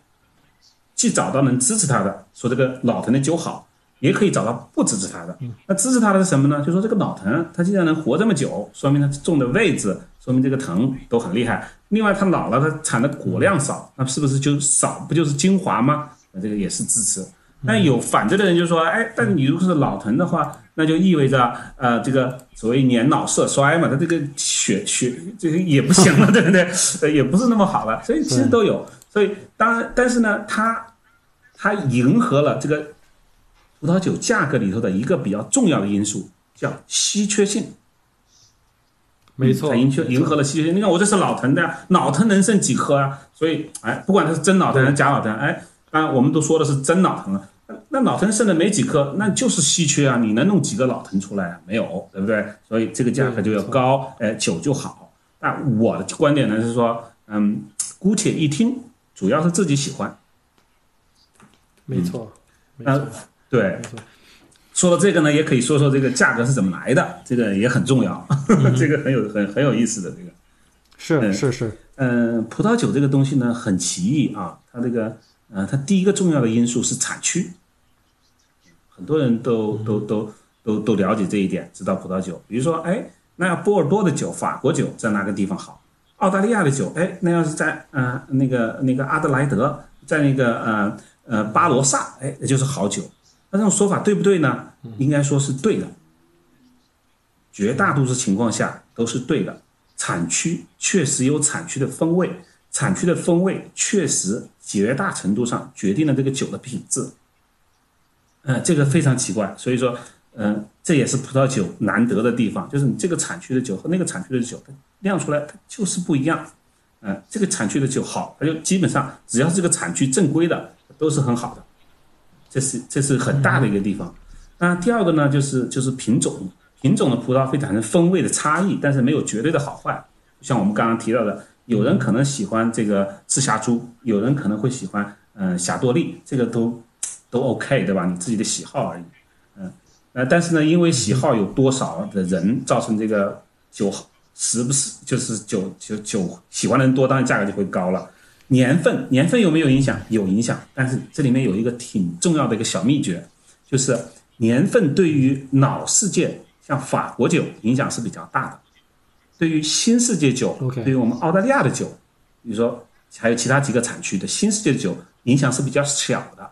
既找到能支持他的，说这个老藤的酒好。也可以找到不支持他的，那支持他的是什么呢？就说这个老藤，它既然能活这么久，说明它种的位置，说明这个藤都很厉害。另外，它老了，它产的果量少，那是不是就少？不就是精华吗？那这个也是支持。但有反对的人就说，哎，但你如果是老藤的话，那就意味着，呃，这个所谓年老色衰嘛，它这个血血这个也不行了，对不对？呃，也不是那么好了。所以其实都有。所以当然，但是呢，它它迎合了这个。葡萄酒价格里头的一个比较重要的因素叫稀缺性，没错，迎缺迎合了稀缺性。你看我这是老藤的，老藤能剩几颗啊？所以，哎，不管它是真老藤还是假老藤，哎，当然我们都说的是真老藤啊。那老藤剩的没几颗，那就是稀缺啊！你能弄几个老藤出来啊？没有，对不对？所以这个价格就要高，哎，酒就好。但我的观点呢是说，嗯，姑且一听，主要是自己喜欢。没错，没错。对，说到这个呢，也可以说说这个价格是怎么来的，这个也很重要，这个很有很很有意思的这个，是是是，嗯，葡萄酒这个东西呢很奇异啊，它这个呃，它第一个重要的因素是产区，很多人都都都都都了解这一点，知道葡萄酒，比如说哎，那要波尔多的酒，法国酒在哪个地方好？澳大利亚的酒，哎，那要是在呃那个那个阿德莱德，在那个呃呃巴罗萨，哎，那就是好酒。那这种说法对不对呢？应该说是对的，绝大多数情况下都是对的。产区确实有产区的风味，产区的风味确实绝大程度上决定了这个酒的品质。嗯，这个非常奇怪，所以说，嗯，这也是葡萄酒难得的地方，就是你这个产区的酒和那个产区的酒，它酿出来它就是不一样。嗯，这个产区的酒好，它就基本上只要是这个产区正规的，都是很好的。这是这是很大的一个地方，那第二个呢，就是就是品种，品种的葡萄会产生风味的差异，但是没有绝对的好坏。像我们刚刚提到的，有人可能喜欢这个赤霞珠，有人可能会喜欢嗯霞多丽，这个都都 OK，对吧？你自己的喜好而已，嗯呃，但是呢，因为喜好有多少的人造成这个酒时不时就是酒酒酒喜欢的人多，当然价格就会高了。年份，年份有没有影响？有影响，但是这里面有一个挺重要的一个小秘诀，就是年份对于老世界，像法国酒影响是比较大的，对于新世界酒，对于我们澳大利亚的酒，比如说还有其他几个产区的新世界的酒，影响是比较小的，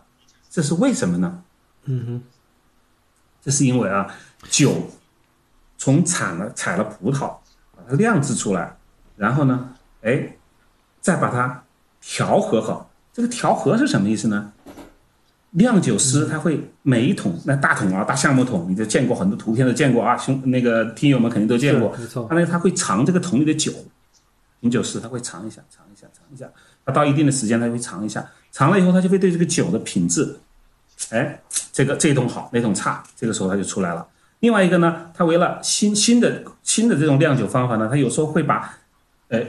这是为什么呢？嗯哼，这是因为啊，酒从产了采了葡萄，把它酿制出来，然后呢，哎，再把它。调和好，这个调和是什么意思呢？酿酒师他会每一桶那大桶啊，大橡木桶，你都见过很多图片都见过啊，兄那个听友们肯定都见过。没错。他呢他会尝这个桶里的酒，品酒师他会尝一下，尝一下，尝一下，他到一定的时间他会尝一下，尝了以后他就会对这个酒的品质，哎，这个这桶好，那桶差，这个时候他就出来了。另外一个呢，他为了新新的新的这种酿酒方法呢，他有时候会把，呃，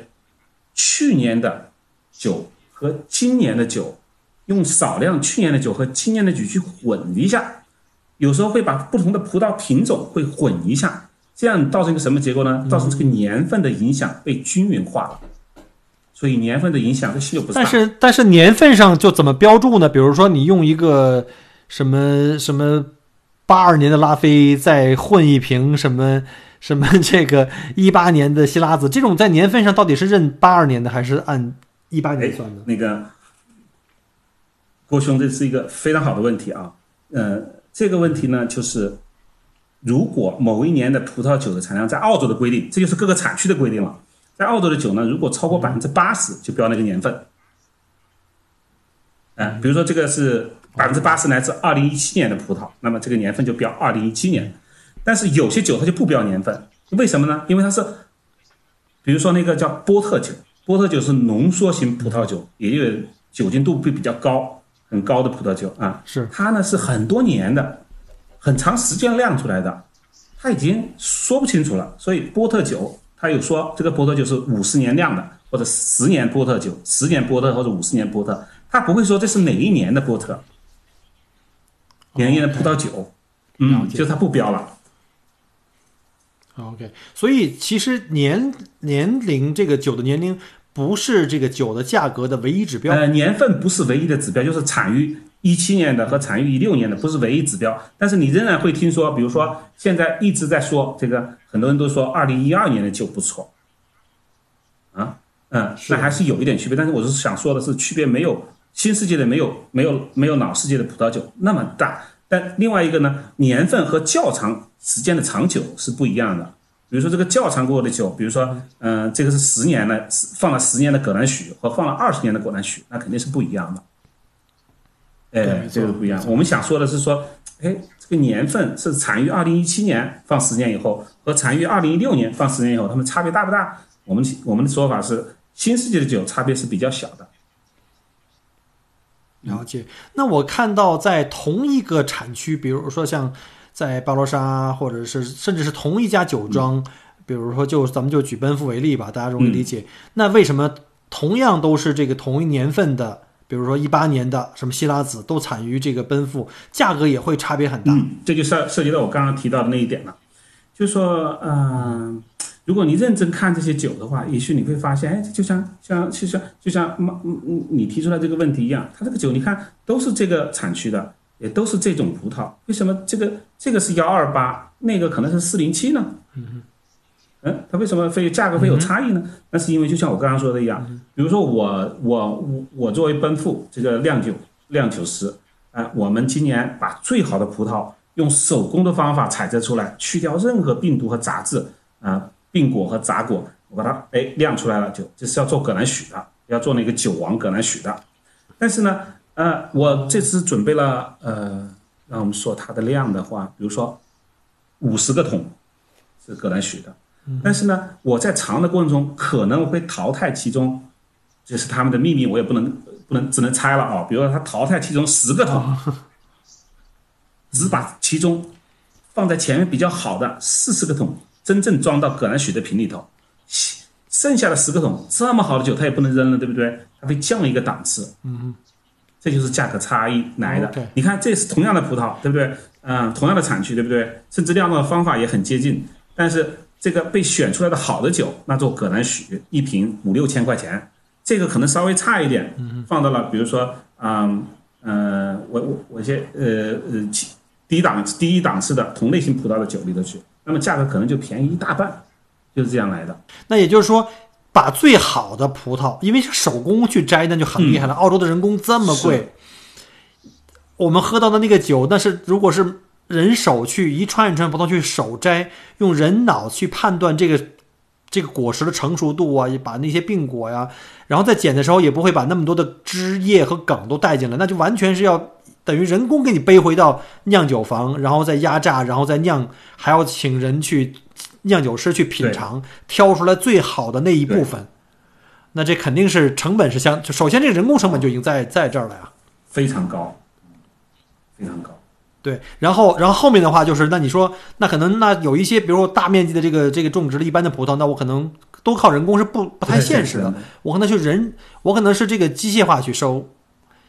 去年的酒和今年的酒，用少量去年的酒和今年的酒去混一下，有时候会把不同的葡萄品种会混一下，这样造成一个什么结果呢？造成这个年份的影响被均匀化了，所以年份的影响这新酒不是。但是但是年份上就怎么标注呢？比如说你用一个什么什么八二年的拉菲，再混一瓶什么什么 这个一八年的希拉子，这种在年份上到底是认八二年的还是按一八年算的？那个郭兄，这是一个非常好的问题啊。呃，这个问题呢，就是如果某一年的葡萄酒的产量在澳洲的规定，这就是各个产区的规定了。在澳洲的酒呢，如果超过百分之八十，就标那个年份。哎、比如说这个是百分之八十来自二零一七年的葡萄，那么这个年份就标二零一七年。但是有些酒它就不标年份，为什么呢？因为它是，比如说那个叫波特酒，波特酒是浓缩型葡萄酒，也有酒精度会比较高、很高的葡萄酒啊。是它呢是很多年的，很长时间酿出来的，它已经说不清楚了。所以波特酒它有说这个波特酒是五十年酿的，或者十年波特酒，十年波特或者五十年波特，它不会说这是哪一年的波特，哪一年的葡萄酒，了嗯，就是它不标了。OK，所以其实年年龄这个酒的年龄不是这个酒的价格的唯一指标。呃，年份不是唯一的指标，就是产于一七年的和产于一六年的不是唯一指标。但是你仍然会听说，比如说现在一直在说这个，很多人都说二零一二年的酒不错，啊，嗯，那还是有一点区别。但是我是想说的是，区别没有新世界的没有没有没有老世界的葡萄酒那么大。但另外一个呢，年份和较长时间的长久是不一样的。比如说这个窖藏过的酒，比如说，嗯、这个是十年的，放了十年的葛兰许和放了二十年的葛兰许，那肯定是不一样的。哎这个不一样我们想说的是说，哎，这个年份是产于二零一七年放十年以后，和产于二零一六年放十年以后，它们差别大不大？我们我们的说法是，新世界的酒差别是比较小的。了解。那我看到在同一个产区，比如说像在巴罗沙，或者是甚至是同一家酒庄，比如说就咱们就举奔富为例吧，大家容易理解。那为什么同样都是这个同一年份的，比如说一八年的什么希拉子都产于这个奔富，价格也会差别很大？嗯，这就涉涉及到我刚刚提到的那一点了，就是说，嗯、如果你认真看这些酒的话，也许你会发现，哎，就像像就像就像嗯嗯嗯你提出来这个问题一样，它这个酒你看都是这个产区的，也都是这种葡萄，为什么这个这个是幺二八，那个可能是四零七呢？嗯，它为什么会价格会有差异呢？那是因为就像我刚刚说的一样，比如说我我我我作为奔富这个酿酒酿酒师，啊、我们今年把最好的葡萄用手工的方法采摘出来，去掉任何病毒和杂质啊、病果和杂果，我把它哎酿出来了，就这是要做葛兰许的，要做那个酒王葛兰许的。但是呢，呃，我这次准备了呃，让我们说它的量的话，比如说五十个桶是葛兰许的。但是呢，我在尝的过程中可能会淘汰其中，这是他们的秘密，我也不能不能只能猜了啊。比如说，他淘汰其中十个桶，只把其中放在前面比较好的四十个桶真正装到葛兰许的瓶里头，剩下的十个桶这么好的酒，他也不能扔了，对不对？他会降一个档次。嗯，这就是价格差异来的。你看，这是同样的葡萄，对不对？嗯，同样的产区，对不对？甚至酿造的方法也很接近，但是这个被选出来的好的酒，那做葛兰许一瓶五六千块钱，这个可能稍微差一点，放到了比如说，嗯呃，我我我一些呃呃其低档低档次的同类型葡萄的酒里头去，那么价格可能就便宜一大半，就是这样来的。那也就是说，把最好的葡萄，因为是手工去摘，那就很厉害了。澳洲的人工这么贵，我们喝到的那个酒，那是如果是人手去一串一串葡萄去手摘，用人脑去判断这个这个果实的成熟度啊，也把那些病果呀，然后在捡的时候也不会把那么多的枝叶和梗都带进来，那就完全是要等于人工给你背回到酿酒房，然后再压榨，然后再酿，还要请人去酿酒师去品尝，挑出来最好的那一部分。那这肯定是成本是相，就首先这个人工成本就已经在在这儿了呀。非常高，非常高。对，然后然后后面的话就是，那你说那可能那有一些，比如说大面积的这个这个种植的一般的葡萄，那我可能都靠人工是不不太现实的。我可能去人，我可能是这个机械化去收，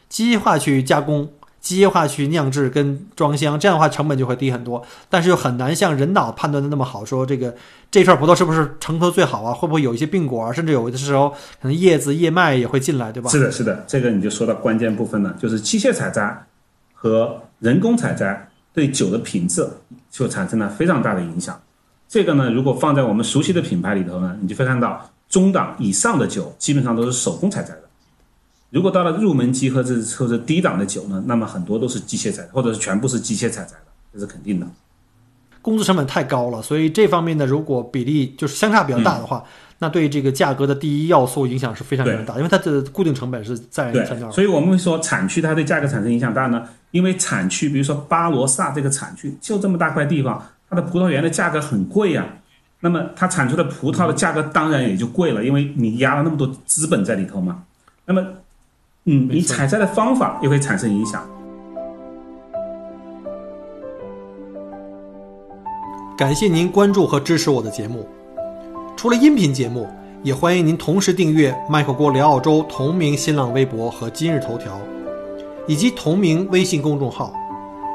机械化去加工，机械化去酿制跟装箱，这样的话成本就会低很多，但是又很难像人脑判断的那么好，说这个这串葡萄是不是成熟最好啊？会不会有一些病果啊？甚至有的时候可能叶子叶脉也会进来，对吧？是的，是的，这个你就说到关键部分了，就是机械采摘和人工采摘对酒的品质就产生了非常大的影响。这个呢，如果放在我们熟悉的品牌里头呢，你就会看到中档以上的酒基本上都是手工采摘的。如果到了入门级和这或者低档的酒呢，那么很多都是机械采摘，或者是全部是机械采摘的，这是肯定的。工资成本太高了，所以这方面呢，如果比例就是相差比较大的话，那对这个价格的第一要素影响是非常非常大，因为它的固定成本是在对在那儿。所以我们会说产区它对价格产生影响大呢，因为产区，比如说巴罗萨这个产区就这么大块地方，它的葡萄园的价格很贵呀、那么它产出的葡萄的价格当然也就贵了，因为你压了那么多资本在里头嘛。那么，嗯，你采摘的方法也会产生影响。感谢您关注和支持我的节目。除了音频节目，也欢迎您同时订阅“麦克锅聊澳洲”同名新浪微博和今日头条，以及同名微信公众号，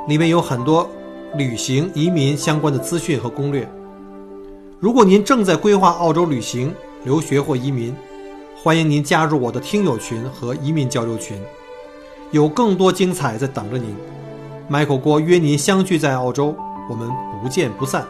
里面有很多旅行、移民相关的资讯和攻略。如果您正在规划澳洲旅行、留学或移民，欢迎您加入我的听友群和移民交流群，有更多精彩在等着您。Michael 郭约您相聚在澳洲，我们不见不散。